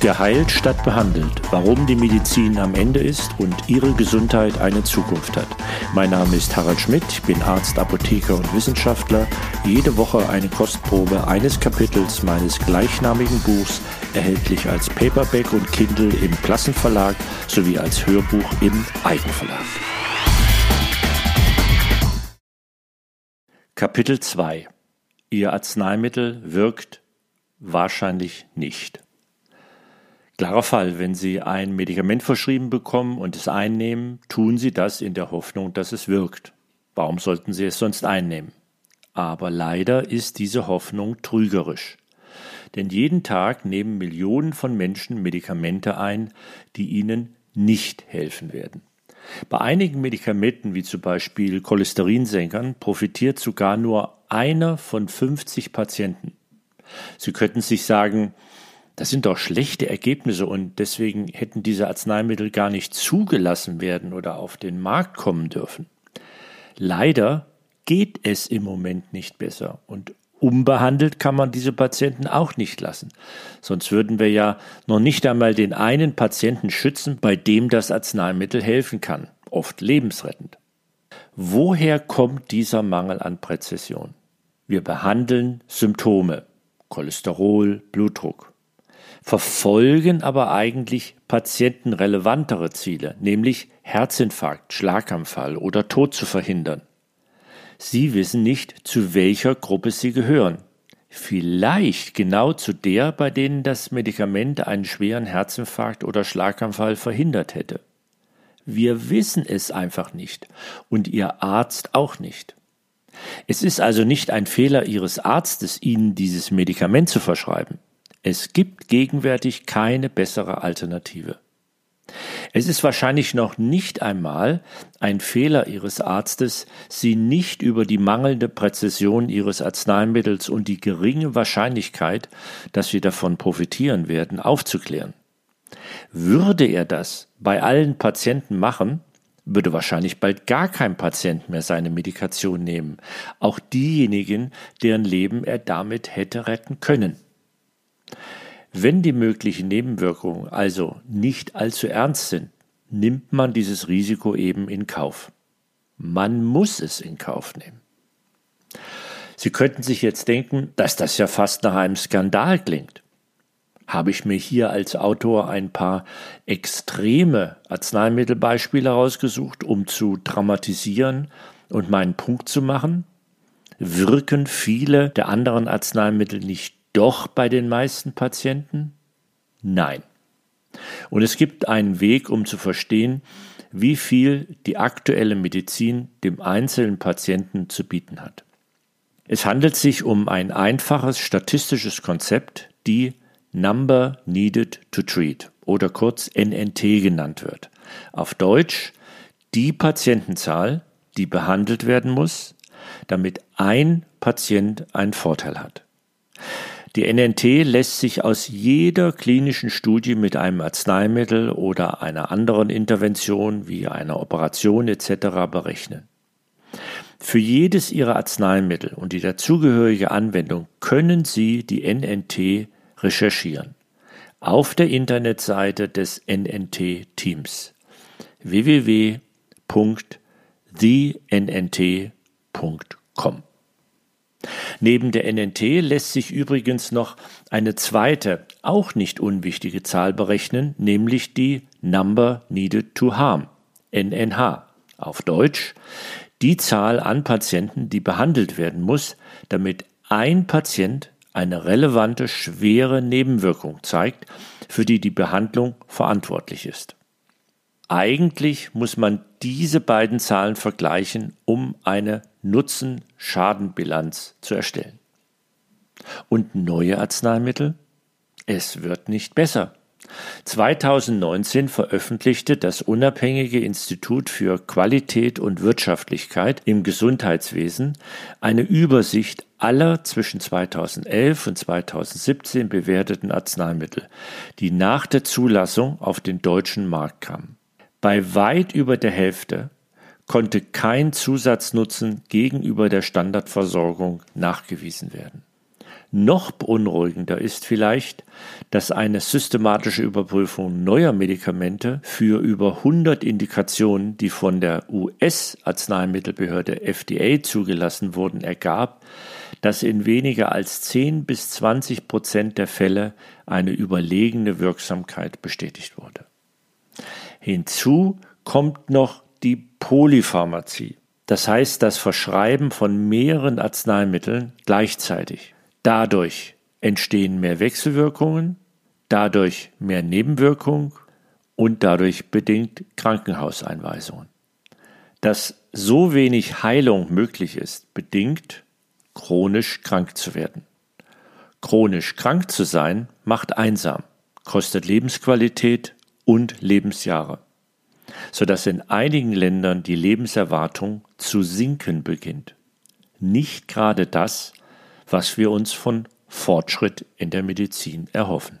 Geheilt statt behandelt. Warum die Medizin am Ende ist und Ihre Gesundheit eine Zukunft hat. Mein Name ist Harald Schmidt, ich bin Arzt, Apotheker und Wissenschaftler. Jede Woche eine Kostprobe eines Kapitels meines gleichnamigen Buchs, erhältlich als Paperback und Kindle im Klassenverlag sowie als Hörbuch im Eigenverlag. Kapitel 2 Ihr Arzneimittel wirkt wahrscheinlich nicht. Klarer Fall, wenn Sie ein Medikament verschrieben bekommen und es einnehmen, tun Sie das in der Hoffnung, dass es wirkt. Warum sollten Sie es sonst einnehmen? Aber leider ist diese Hoffnung trügerisch. Denn jeden Tag nehmen Millionen von Menschen Medikamente ein, die ihnen nicht helfen werden. Bei einigen Medikamenten, wie zum Beispiel Cholesterinsenkern, profitiert sogar nur einer von 50 Patienten. Sie könnten sich sagen, das sind doch schlechte Ergebnisse und deswegen hätten diese Arzneimittel gar nicht zugelassen werden oder auf den Markt kommen dürfen. Leider geht es im Moment nicht besser und unbehandelt kann man diese Patienten auch nicht lassen. Sonst würden wir ja noch nicht einmal den einen Patienten schützen, bei dem das Arzneimittel helfen kann, oft lebensrettend. Woher kommt dieser Mangel an Präzision? Wir behandeln Symptome, Cholesterol, Blutdruck verfolgen aber eigentlich patientenrelevantere Ziele, nämlich Herzinfarkt, Schlaganfall oder Tod zu verhindern. Sie wissen nicht, zu welcher Gruppe Sie gehören. Vielleicht genau zu der, bei denen das Medikament einen schweren Herzinfarkt oder Schlaganfall verhindert hätte. Wir wissen es einfach nicht und Ihr Arzt auch nicht. Es ist also nicht ein Fehler Ihres Arztes, Ihnen dieses Medikament zu verschreiben. Es gibt gegenwärtig keine bessere Alternative. Es ist wahrscheinlich noch nicht einmal ein Fehler Ihres Arztes, Sie nicht über die mangelnde Präzision Ihres Arzneimittels und die geringe Wahrscheinlichkeit, dass Sie davon profitieren werden, aufzuklären. Würde er das bei allen Patienten machen, würde wahrscheinlich bald gar kein Patient mehr seine Medikation nehmen, auch diejenigen, deren Leben er damit hätte retten können. Wenn die möglichen Nebenwirkungen also nicht allzu ernst sind, nimmt man dieses Risiko eben in Kauf. Man muss es in Kauf nehmen. Sie könnten sich jetzt denken, dass das ja fast nach einem Skandal klingt. Habe ich mir hier als Autor ein paar extreme Arzneimittelbeispiele herausgesucht, um zu dramatisieren und meinen Punkt zu machen? Wirken viele der anderen Arzneimittel nicht doch bei den meisten Patienten? Nein. Und es gibt einen Weg, um zu verstehen, wie viel die aktuelle Medizin dem einzelnen Patienten zu bieten hat. Es handelt sich um ein einfaches statistisches Konzept, die Number Needed to Treat oder kurz NNT genannt wird. Auf Deutsch die Patientenzahl, die behandelt werden muss, damit ein Patient einen Vorteil hat. Die NNT lässt sich aus jeder klinischen Studie mit einem Arzneimittel oder einer anderen Intervention wie einer Operation etc. berechnen. Für jedes Ihrer Arzneimittel und die dazugehörige Anwendung können Sie die NNT recherchieren. Auf der Internetseite des NNT-Teams www.thennt.com Neben der NNT lässt sich übrigens noch eine zweite, auch nicht unwichtige Zahl berechnen, nämlich die Number Needed to Harm, NNH. Auf Deutsch die Zahl an Patienten, die behandelt werden muss, damit ein Patient eine relevante schwere Nebenwirkung zeigt, für die die Behandlung verantwortlich ist. Eigentlich muss man diese beiden Zahlen vergleichen, um eine Nutzen-Schaden-Bilanz zu erstellen. Und neue Arzneimittel? Es wird nicht besser. 2019 veröffentlichte das unabhängige Institut für Qualität und Wirtschaftlichkeit im Gesundheitswesen eine Übersicht aller zwischen 2011 und 2017 bewerteten Arzneimittel, die nach der Zulassung auf den deutschen Markt kamen. Bei weit über der Hälfte konnte kein Zusatznutzen gegenüber der Standardversorgung nachgewiesen werden. Noch beunruhigender ist vielleicht, dass eine systematische Überprüfung neuer Medikamente für über 100 Indikationen, die von der US-Arzneimittelbehörde FDA zugelassen wurden, ergab, dass in weniger als 10 bis 20 Prozent der Fälle eine überlegene Wirksamkeit bestätigt wurde. Hinzu kommt noch die Polypharmazie, das heißt das Verschreiben von mehreren Arzneimitteln gleichzeitig. Dadurch entstehen mehr Wechselwirkungen, dadurch mehr Nebenwirkungen und dadurch bedingt Krankenhauseinweisungen. Dass so wenig Heilung möglich ist, bedingt chronisch krank zu werden. Chronisch krank zu sein macht einsam, kostet Lebensqualität und Lebensjahre, sodass in einigen Ländern die Lebenserwartung zu sinken beginnt. Nicht gerade das, was wir uns von Fortschritt in der Medizin erhoffen.